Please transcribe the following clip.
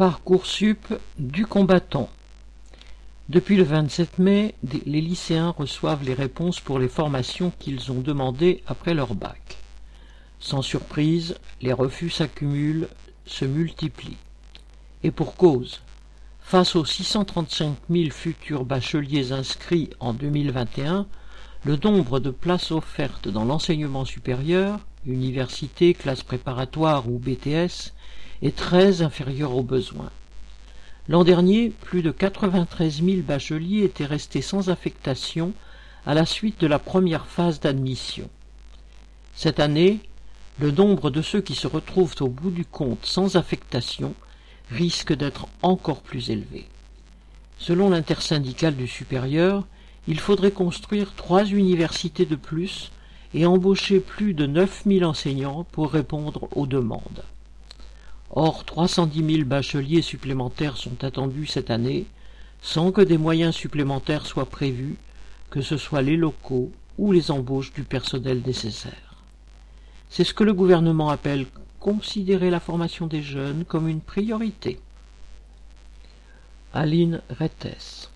Parcoursup du combattant. Depuis le 27 mai, les lycéens reçoivent les réponses pour les formations qu'ils ont demandées après leur bac. Sans surprise, les refus s'accumulent, se multiplient. Et pour cause, face aux 635 000 futurs bacheliers inscrits en 2021, le nombre de places offertes dans l'enseignement supérieur, université, classe préparatoire ou BTS, est très inférieur aux besoins. L'an dernier, plus de 93 000 bacheliers étaient restés sans affectation à la suite de la première phase d'admission. Cette année, le nombre de ceux qui se retrouvent au bout du compte sans affectation risque d'être encore plus élevé. Selon l'intersyndicale du supérieur, il faudrait construire trois universités de plus et embaucher plus de 9000 enseignants pour répondre aux demandes. Or, 310 000 bacheliers supplémentaires sont attendus cette année, sans que des moyens supplémentaires soient prévus, que ce soit les locaux ou les embauches du personnel nécessaire. C'est ce que le gouvernement appelle considérer la formation des jeunes comme une priorité. Aline Rettes